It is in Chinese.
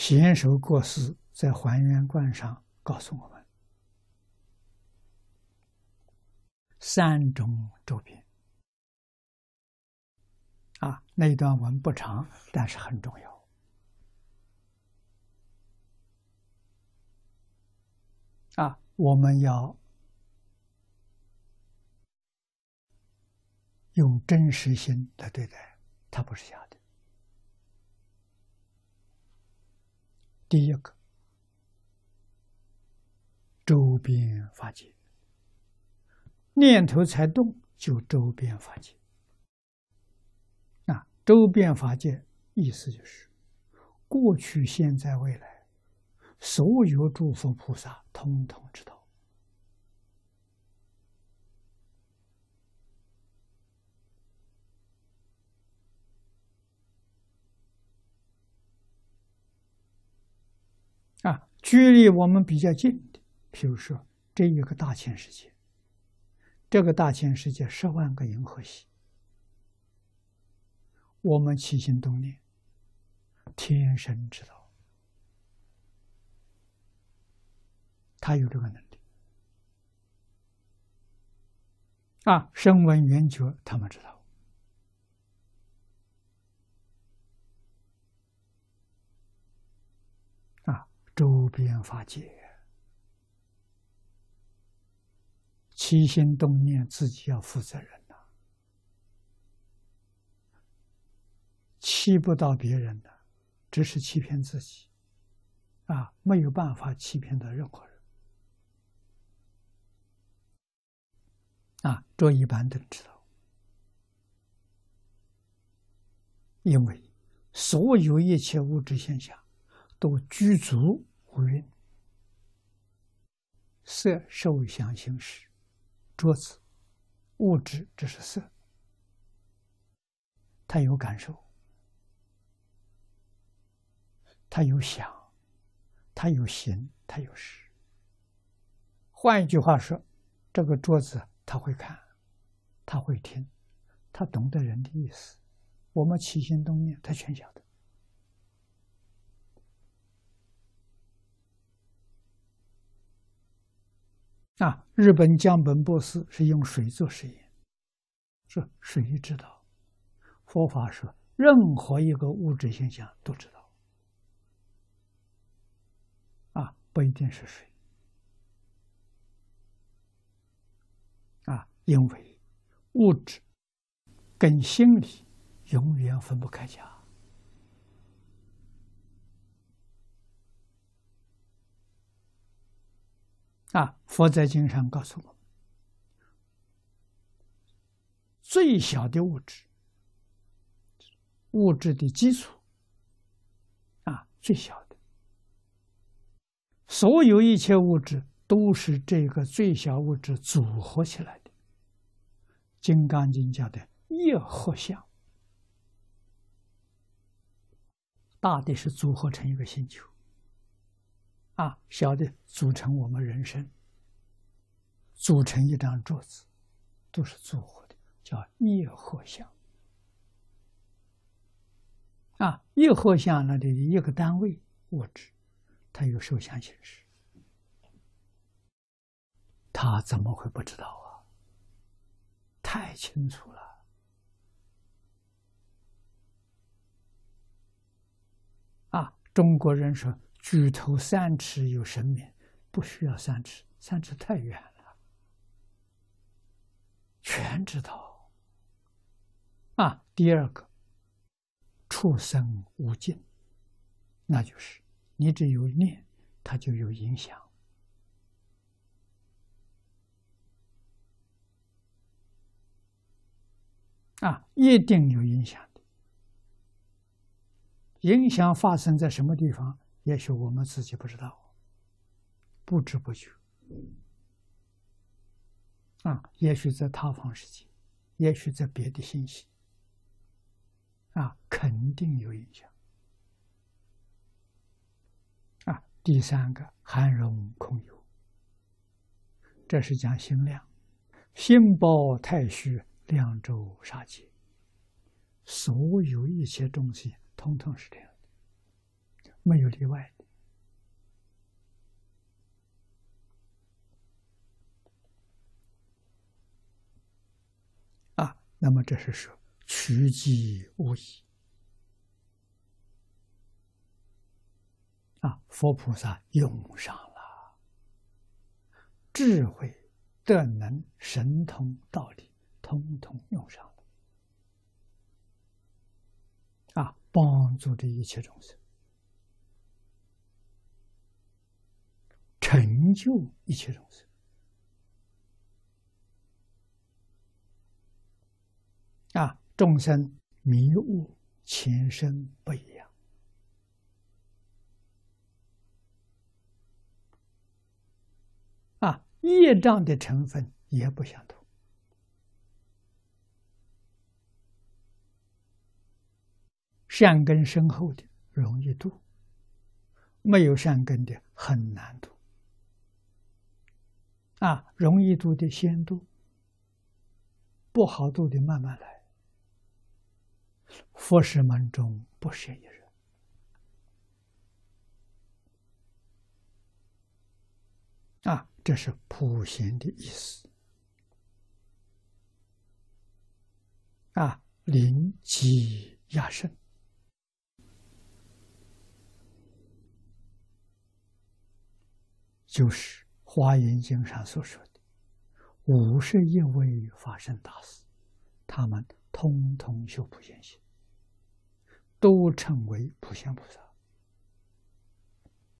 贤首过世在还原观上告诉我们三种周边啊，那一段文不长，但是很重要啊，我们要用真实心来对待，它不是假的。第一个，周边法界，念头才动就周边法界。啊，周边法界意思就是，过去、现在、未来，所有诸佛菩萨通通知道。距离我们比较近的，譬如说这一个大千世界，这个大千世界十万个银河系，我们起心动念，天生知道，他有这个能力。啊，声闻缘觉他们知道。周边法界，起心动念自己要负责任呐，欺不到别人的，只是欺骗自己，啊，没有办法欺骗到任何人，啊，这一般都知道，因为所有一切物质现象都具足。无蕴，色受想行识，桌子物质，这是色，它有感受，它有想，它有行，它有识。换一句话说，这个桌子他会看，他会听，他懂得人的意思。我们起心动念，他全晓得。啊，日本江本博士是用水做实验，说水知道，佛法说任何一个物质现象都知道，啊，不一定是水，啊，因为物质跟心理永远分不开家。啊！佛在经上告诉我们，最小的物质，物质的基础，啊，最小的，所有一切物质都是这个最小物质组合起来的。《金刚经》讲的业合相，大的是组合成一个星球。啊，小的组成我们人生，组成一张桌子，都是组合的，叫业合相。啊，业合相那的一个单位物质，它有受想行识，他怎么会不知道啊？太清楚了。啊，中国人说。举头三尺有神明，不需要三尺，三尺太远了，全知道。啊，第二个，畜生无尽，那就是你只有念，它就有影响。啊，一定有影响的，影响发生在什么地方？也许我们自己不知道，不知不觉，啊，也许在他方世界，也许在别的信息，啊，肯定有影响。啊，第三个含容空有，这是讲心量，心包太虚，量周杀劫，所有一切东西，通通是这样。没有例外的。啊，那么这是说趋吉无疑。啊，佛菩萨用上了智慧、德能、神通、道理，通通用上了。啊，帮助这一切众生，就一切众生。啊，众生迷悟，前生不一样。啊，业障的成分也不相同。善根深厚的容易度，没有善根的很难度。啊，容易度的先度，不好度的慢慢来。佛事门中不设一人。啊，这是普贤的意思。啊，临机压胜。就是《华严经》上所说的五十一位法身大士，他们通通修普贤行，都称为普贤菩萨。